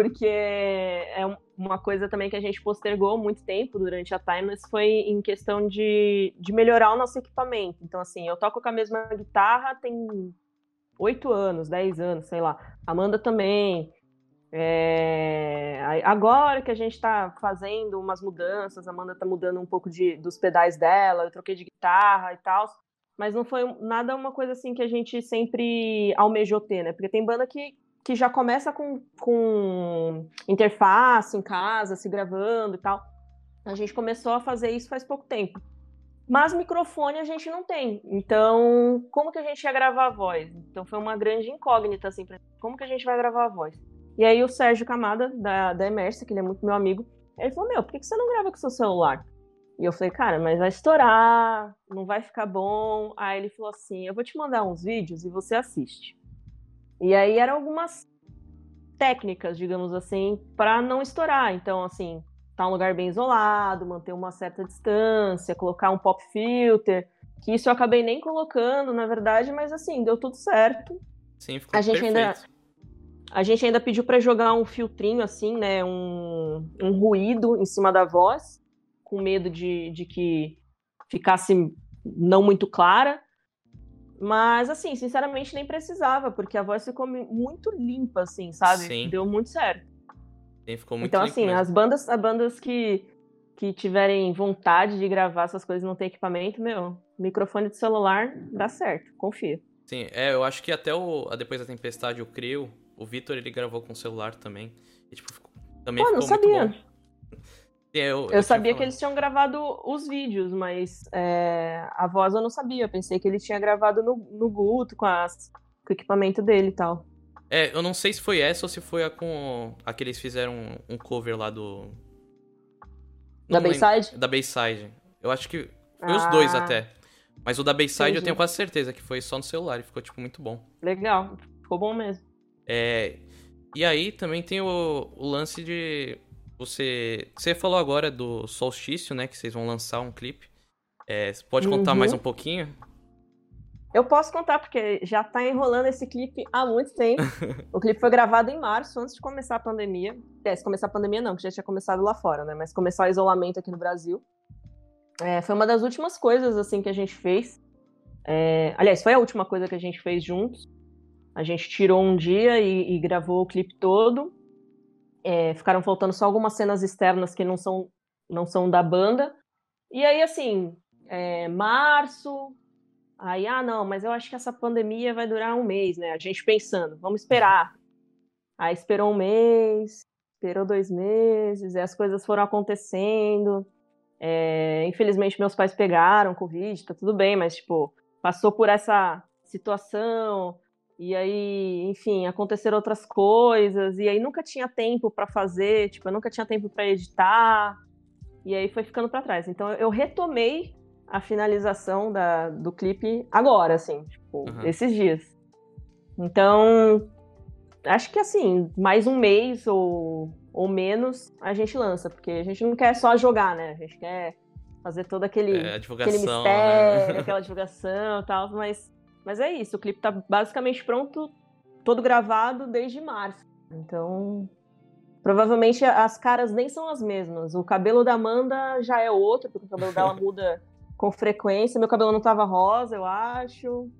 Porque é uma coisa também que a gente postergou muito tempo durante a Timeless foi em questão de, de melhorar o nosso equipamento. Então, assim, eu toco com a mesma guitarra tem oito anos, dez anos, sei lá. Amanda também. É, agora que a gente está fazendo umas mudanças, a Amanda está mudando um pouco de, dos pedais dela, eu troquei de guitarra e tal, mas não foi nada uma coisa assim que a gente sempre almejou ter, né? Porque tem banda que, que já começa com, com interface em casa, se gravando e tal. A gente começou a fazer isso faz pouco tempo. Mas microfone a gente não tem. Então, como que a gente ia gravar a voz? Então foi uma grande incógnita, assim, pra... como que a gente vai gravar a voz? E aí o Sérgio Camada, da, da Emersa, que ele é muito meu amigo, ele falou, meu, por que, que você não grava com seu celular? E eu falei, cara, mas vai estourar, não vai ficar bom. Aí ele falou assim: eu vou te mandar uns vídeos e você assiste. E aí eram algumas técnicas, digamos assim, para não estourar. Então, assim, tá um lugar bem isolado, manter uma certa distância, colocar um pop filter, que isso eu acabei nem colocando, na verdade, mas assim, deu tudo certo. Sim, ficou a gente perfeito. ainda a gente ainda pediu para jogar um filtrinho assim, né, um, um ruído em cima da voz, com medo de, de que ficasse não muito clara. Mas, assim, sinceramente, nem precisava, porque a voz ficou muito limpa, assim, sabe? Sim. Deu muito certo. Sim, ficou muito Então, assim, mesmo. as bandas, as bandas que, que tiverem vontade de gravar essas coisas e não ter equipamento, meu, microfone de celular dá certo, confia. Sim, é, eu acho que até o Depois da Tempestade, o Crio, o Vitor, ele gravou com o celular também. E, tipo, também Pô, ficou não sabia. Eu, eu, eu sabia que eles tinham gravado os vídeos, mas é, a voz eu não sabia. Eu pensei que ele tinha gravado no, no Guto, com, as, com o equipamento dele e tal. É, eu não sei se foi essa ou se foi a com. A que eles fizeram um cover lá do. da Bayside? Da Bayside. Eu acho que foi ah. os dois até. Mas o da Bayside eu tenho quase certeza que foi só no celular e ficou, tipo, muito bom. Legal, ficou bom mesmo. É. E aí também tem o, o lance de. Você. Você falou agora do Solstício, né? Que vocês vão lançar um clipe. É, você pode contar uhum. mais um pouquinho? Eu posso contar, porque já tá enrolando esse clipe há muito tempo. o clipe foi gravado em março, antes de começar a pandemia. É, se começar a pandemia não, que já tinha começado lá fora, né? Mas começar o isolamento aqui no Brasil. É, foi uma das últimas coisas, assim, que a gente fez. É, aliás, foi a última coisa que a gente fez juntos. A gente tirou um dia e, e gravou o clipe todo. É, ficaram faltando só algumas cenas externas que não são, não são da banda. E aí, assim, é, março, Aí, ah, não, mas eu acho que essa pandemia vai durar um mês, né? A gente pensando, vamos esperar. Aí esperou um mês, esperou dois meses, e as coisas foram acontecendo. É, infelizmente, meus pais pegaram Covid, tá tudo bem, mas, tipo, passou por essa situação, e aí, enfim, aconteceram outras coisas, e aí nunca tinha tempo para fazer, tipo, eu nunca tinha tempo para editar, e aí foi ficando para trás. Então, eu retomei a finalização da, do clipe agora, assim, tipo, uhum. esses dias. Então, acho que assim, mais um mês ou, ou menos a gente lança, porque a gente não quer só jogar, né? A gente quer fazer todo aquele, é, aquele mistério, né? aquela divulgação e tal, mas, mas é isso, o clipe tá basicamente pronto, todo gravado desde março. Então, provavelmente as caras nem são as mesmas. O cabelo da Amanda já é outro, porque o cabelo dela muda com frequência. Meu cabelo não tava rosa, eu acho.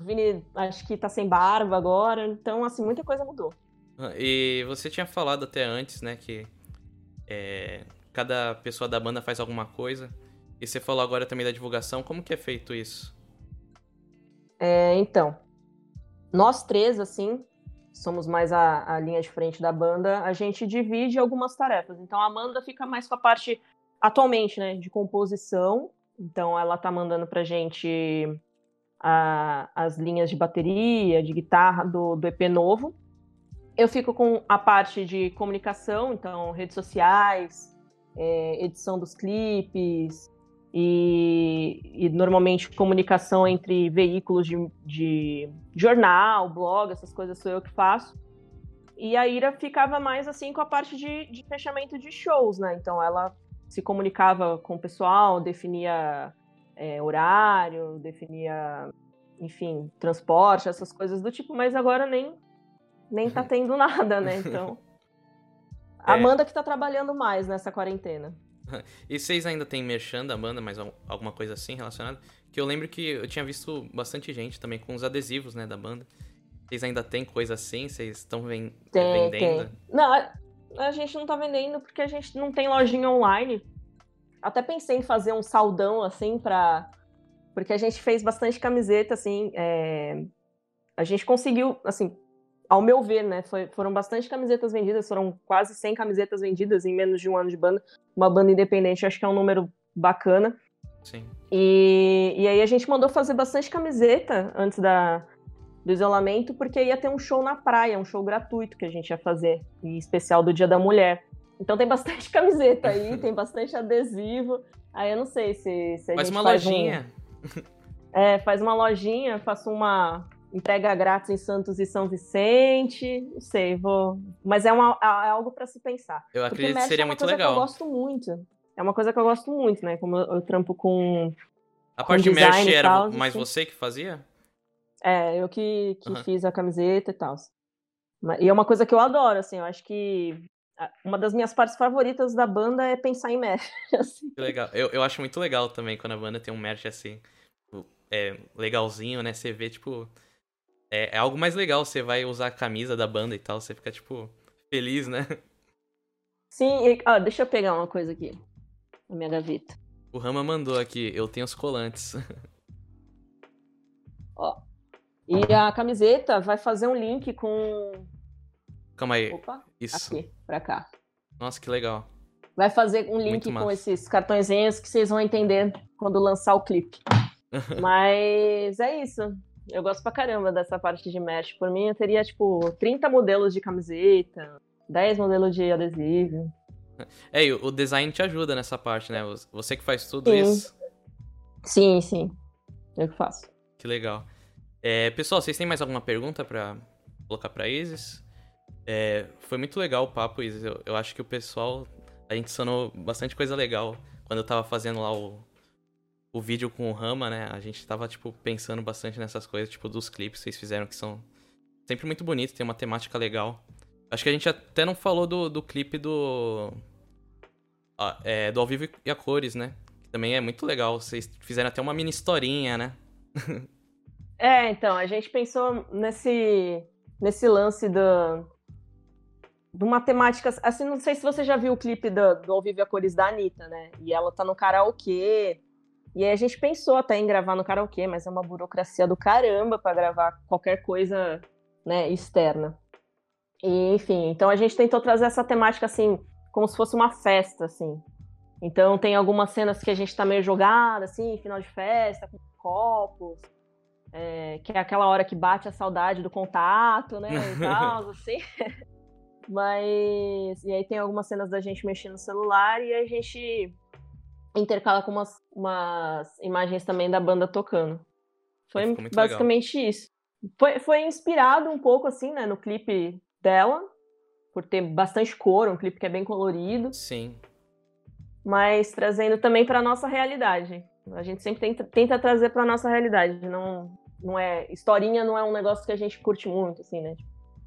O Vini, acho que tá sem barba agora. Então, assim, muita coisa mudou. Ah, e você tinha falado até antes, né, que é, cada pessoa da banda faz alguma coisa. E você falou agora também da divulgação. Como que é feito isso? É, então, nós três, assim, somos mais a, a, linha de frente da banda, a gente divide algumas tarefas. Então a Amanda fica mais com a parte atualmente, né, de composição. Então ela tá mandando pra gente a, as linhas de bateria, de guitarra do, do EP novo. Eu fico com a parte de comunicação, então redes sociais, é, edição dos clipes e, e, normalmente comunicação entre veículos de, de jornal, blog, essas coisas sou eu que faço. E a Ira ficava mais assim com a parte de, de fechamento de shows, né? Então ela se comunicava com o pessoal, definia é, horário, definia, enfim, transporte, essas coisas do tipo, mas agora nem, nem tá tendo nada, né? Então. É. Amanda que tá trabalhando mais nessa quarentena. E vocês ainda têm merchan da Amanda, mas alguma coisa assim relacionada? Que eu lembro que eu tinha visto bastante gente também com os adesivos, né, da banda. Vocês ainda tem coisa assim? Vocês estão vendendo? Tem. Não, a gente não tá vendendo porque a gente não tem lojinha online. Até pensei em fazer um saldão, assim, pra. Porque a gente fez bastante camiseta, assim. É... A gente conseguiu, assim, ao meu ver, né? Foi, foram bastante camisetas vendidas, foram quase 100 camisetas vendidas em menos de um ano de banda. Uma banda independente, acho que é um número bacana. Sim. E, e aí a gente mandou fazer bastante camiseta antes da, do isolamento, porque ia ter um show na praia, um show gratuito que a gente ia fazer, em especial do Dia da Mulher. Então tem bastante camiseta aí, tem bastante adesivo. Aí eu não sei se, se a faz gente uma faz lojinha. Um... É, faz uma lojinha, faço uma entrega grátis em Santos e São Vicente. Não sei, vou. Mas é, uma, é algo para se pensar. Eu acredito que seria é uma muito coisa legal. Que eu gosto muito. É uma coisa que eu gosto muito, né? Como eu, eu trampo com. A parte de merch era tal, mais assim. você que fazia? É, eu que, que uhum. fiz a camiseta e tal. E é uma coisa que eu adoro, assim, eu acho que uma das minhas partes favoritas da banda é pensar em merch. Assim. Que legal. Eu, eu acho muito legal também quando a banda tem um merch assim, tipo, é, legalzinho, né? Você vê, tipo. É, é algo mais legal, você vai usar a camisa da banda e tal, você fica, tipo, feliz, né? Sim, e, ó, deixa eu pegar uma coisa aqui na minha gaveta. O Rama mandou aqui, eu tenho os colantes. Ó. E a camiseta vai fazer um link com Calma aí. Opa, Isso. Aqui, pra cá. Nossa, que legal. Vai fazer um link com esses cartõezinhos que vocês vão entender quando lançar o clipe. Mas é isso. Eu gosto pra caramba dessa parte de merch. Por mim, eu teria, tipo, 30 modelos de camiseta, 10 modelos de adesivo. É, e o design te ajuda nessa parte, né? Você que faz tudo sim. isso. Sim, sim. Eu que faço. Que legal. É, pessoal, vocês têm mais alguma pergunta para colocar pra Isis? É, foi muito legal o papo, Isis. Eu, eu acho que o pessoal. A gente sanou bastante coisa legal. Quando eu tava fazendo lá o, o vídeo com o Rama, né? A gente tava, tipo, pensando bastante nessas coisas, tipo, dos clipes que vocês fizeram, que são sempre muito bonitos, tem uma temática legal. Acho que a gente até não falou do, do clipe do. Ah, é, do Ao Vivo e a Cores, né? Também é muito legal. Vocês fizeram até uma mini historinha, né? é, então, a gente pensou nesse, nesse lance do, de uma temática. Assim, não sei se você já viu o clipe do, do Ao Vivo e a Cores da Anitta, né? E ela tá no karaokê. E aí a gente pensou até em gravar no karaokê, mas é uma burocracia do caramba para gravar qualquer coisa né, externa. E, enfim, então a gente tentou trazer essa temática assim, como se fosse uma festa, assim. Então tem algumas cenas que a gente tá meio jogada, assim, final de festa, com copos, é, que é aquela hora que bate a saudade do contato, né, e tal, assim. Mas. E aí tem algumas cenas da gente mexendo no celular e a gente intercala com umas, umas imagens também da banda tocando. Foi basicamente legal. isso. Foi, foi inspirado um pouco, assim, né, no clipe dela, por ter bastante cor, um clipe que é bem colorido. Sim. Mas trazendo também para nossa realidade. A gente sempre tenta, tenta trazer para nossa realidade. Não, não é historinha, não é um negócio que a gente curte muito, assim, né?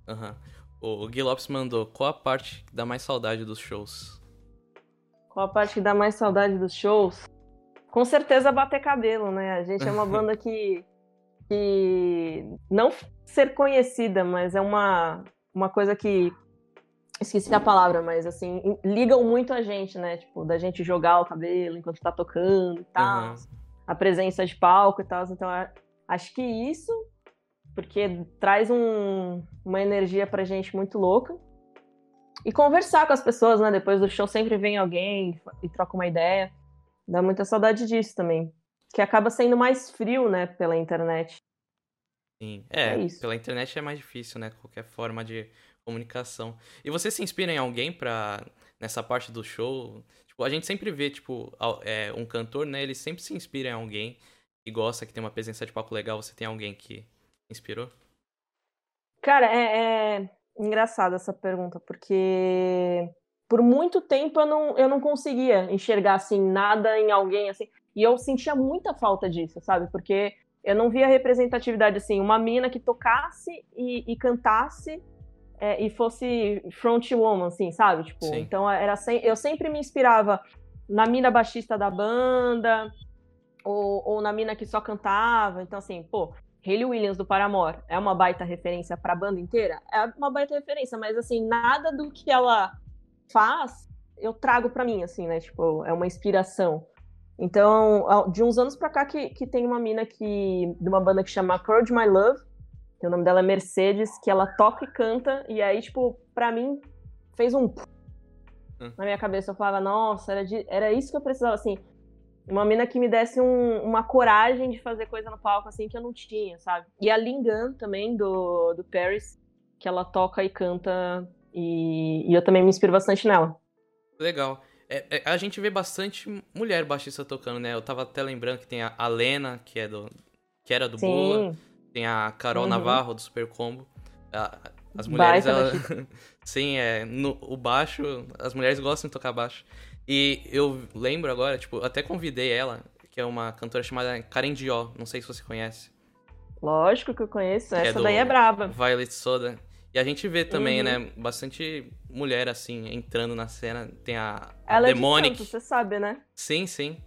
Aham. Uhum. O Gui Lopes mandou, qual a parte que dá mais saudade dos shows? Qual a parte que dá mais saudade dos shows? Com certeza bater cabelo, né? A gente é uma banda que, que não ser conhecida, mas é uma, uma coisa que esqueci a palavra, mas assim, ligam muito a gente, né? Tipo, da gente jogar o cabelo enquanto tá tocando e tal. Uhum. A presença de palco e tal. Então, acho que isso porque traz um, uma energia pra gente muito louca. E conversar com as pessoas, né? Depois do show sempre vem alguém e troca uma ideia. Dá muita saudade disso também. Que acaba sendo mais frio, né, pela internet. Sim, é, é pela internet é mais difícil, né? Qualquer forma de comunicação. E você se inspira em alguém pra. nessa parte do show? Tipo, a gente sempre vê, tipo, é, um cantor, né? Ele sempre se inspira em alguém e gosta, que tem uma presença de palco legal. Você tem alguém que inspirou? Cara, é, é engraçada essa pergunta, porque por muito tempo eu não, eu não conseguia enxergar assim nada em alguém assim. E eu sentia muita falta disso, sabe? Porque eu não via representatividade assim, uma mina que tocasse e, e cantasse é, e fosse front woman, assim, sabe? Tipo, Sim. então era sem, eu sempre me inspirava na mina baixista da banda ou, ou na mina que só cantava. Então, assim, pô, Hayley Williams do Paramore é uma baita referência para a banda inteira? É uma baita referência, mas assim, nada do que ela faz eu trago para mim, assim, né? Tipo, é uma inspiração. Então, de uns anos pra cá que, que tem uma mina que, de uma banda que chama Courage My Love, que o nome dela é Mercedes, que ela toca e canta, e aí, tipo, pra mim, fez um hum. na minha cabeça. Eu falava, nossa, era, de, era isso que eu precisava, assim uma mina que me desse um, uma coragem de fazer coisa no palco assim que eu não tinha, sabe? E a Lingan também, do, do Paris, que ela toca e canta, e, e eu também me inspiro bastante nela. Legal. É, é, a gente vê bastante mulher baixista tocando, né? Eu tava até lembrando que tem a, Lena, que é do. que era do Sim. Boa. Tem a Carol uhum. Navarro, do Super Combo. as mulheres, ela... Sim, é. No, o baixo, as mulheres gostam de tocar baixo. E eu lembro agora, tipo, até convidei ela, que é uma cantora chamada Karen Dió, não sei se você conhece. Lógico que eu conheço, é essa é daí é braba. Violet Soda. E a gente vê também, uhum. né, bastante mulher, assim, entrando na cena. Tem a, ela Demonic. É de Santos, você sabe, né? Sim, sim.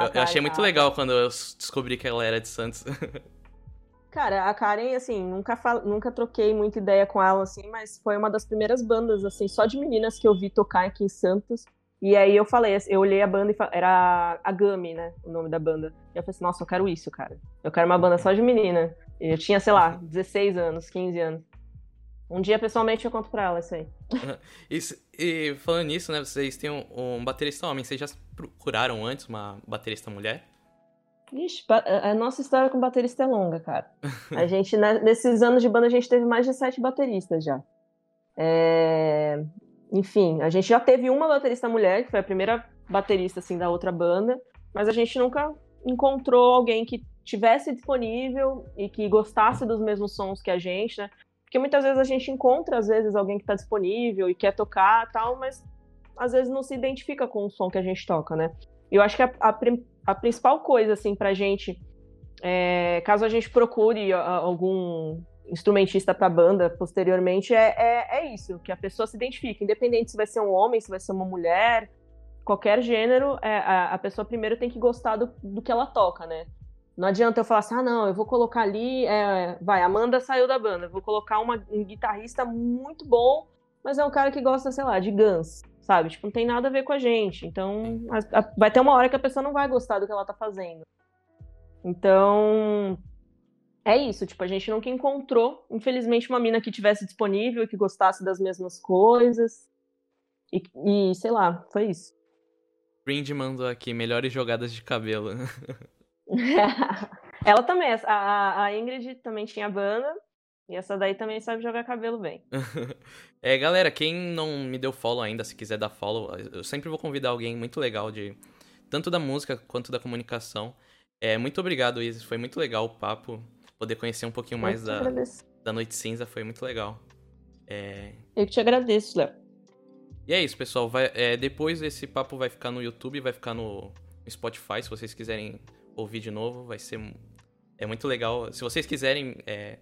Eu, eu, achei muito legal quando eu descobri que ela era de Santos. Cara, a Karen, assim, nunca, fal... nunca troquei muita ideia com ela, assim, mas foi uma das primeiras bandas, assim, só de meninas que eu vi tocar aqui em Santos. E aí eu falei, eu olhei a banda e falei, era a Gami, né, o nome da banda. E eu falei assim, nossa, eu quero isso, cara. Eu quero uma banda só de menina. E eu tinha, sei lá, 16 anos, 15 anos. Um dia, pessoalmente, eu conto pra ela isso aí. Isso, e falando nisso, né? Vocês têm um, um, baterista homem. Vocês já procuraram antes uma baterista mulher? Ixi, a nossa história com baterista é longa, cara. A gente, né, nesses anos de banda, a gente teve mais de sete bateristas já. É... Enfim, a gente já teve uma baterista mulher, que foi a primeira baterista, assim, da outra banda. Mas a gente nunca encontrou alguém que tivesse disponível e que gostasse dos mesmos sons que a gente, né? Porque muitas vezes a gente encontra, às vezes, alguém que está disponível e quer tocar tal, mas às vezes não se identifica com o som que a gente toca, né? Eu acho que a, a, a principal coisa, assim, pra gente, é, caso a gente procure algum instrumentista para banda posteriormente, é, é, é, isso, que a pessoa se identifique, independente se vai ser um homem, se vai ser uma mulher, qualquer gênero, é, a, a, pessoa primeiro tem que gostar do, do que ela toca, né? Não adianta eu falar assim, ah, não, eu vou colocar ali, é, vai, Amanda saiu da banda, vou colocar uma, um guitarrista muito bom, mas é um cara que gosta, sei lá, de Guns, sabe? Tipo, não tem nada a ver com a gente. Então, a, a, vai ter uma hora que a pessoa não vai gostar do que ela tá fazendo. Então, é isso, tipo, a gente nunca encontrou, infelizmente, uma mina que tivesse disponível, que gostasse das mesmas coisas. E, e sei lá, foi isso. Brind mandou aqui, melhores jogadas de cabelo. Ela também, a, a Ingrid também tinha banda. E essa daí também sabe jogar cabelo bem. é, galera, quem não me deu follow ainda, se quiser dar follow, eu sempre vou convidar alguém muito legal de tanto da música quanto da comunicação. É, muito obrigado, Isis. Foi muito legal o papo. Poder conhecer um pouquinho mais da, da Noite Cinza foi muito legal. É... Eu que te agradeço, Léo. E é isso, pessoal. Vai, é, depois esse papo vai ficar no YouTube, vai ficar no Spotify, se vocês quiserem ouvir de novo, vai ser é muito legal. Se vocês quiserem, é,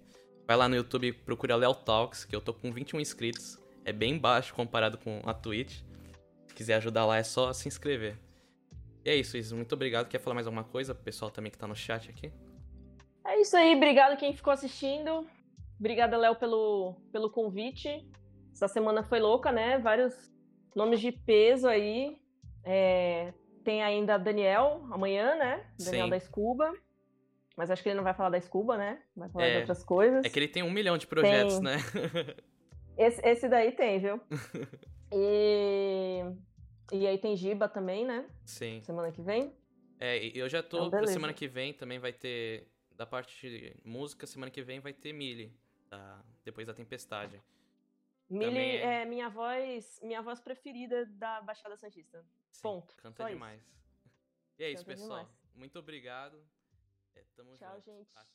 vai lá no YouTube e procura Léo Talks, que eu tô com 21 inscritos. É bem baixo comparado com a Twitch. Se quiser ajudar lá, é só se inscrever. E é isso, Isis. Muito obrigado. Quer falar mais alguma coisa pro pessoal também que tá no chat aqui? É isso aí. Obrigado quem ficou assistindo. Obrigada, Léo, pelo, pelo convite. Essa semana foi louca, né? Vários nomes de peso aí. É, tem ainda Daniel amanhã, né? Daniel Sim. da Scuba. Mas acho que ele não vai falar da Scuba, né? Vai falar é, de outras coisas. É que ele tem um milhão de projetos, tem... né? esse, esse daí tem, viu? e... e aí tem Giba também, né? Sim. Semana que vem. É, eu já tô então, pra semana que vem também vai ter. Da parte de música, semana que vem vai ter Mili, tá? depois da tempestade. Mili é... é... minha voz, minha voz preferida da Baixada Santista. Sim, Ponto. Canta Só demais. Isso. E é isso, pessoal. Demais. Muito obrigado. É, tamo Tchau, junto. gente. Até.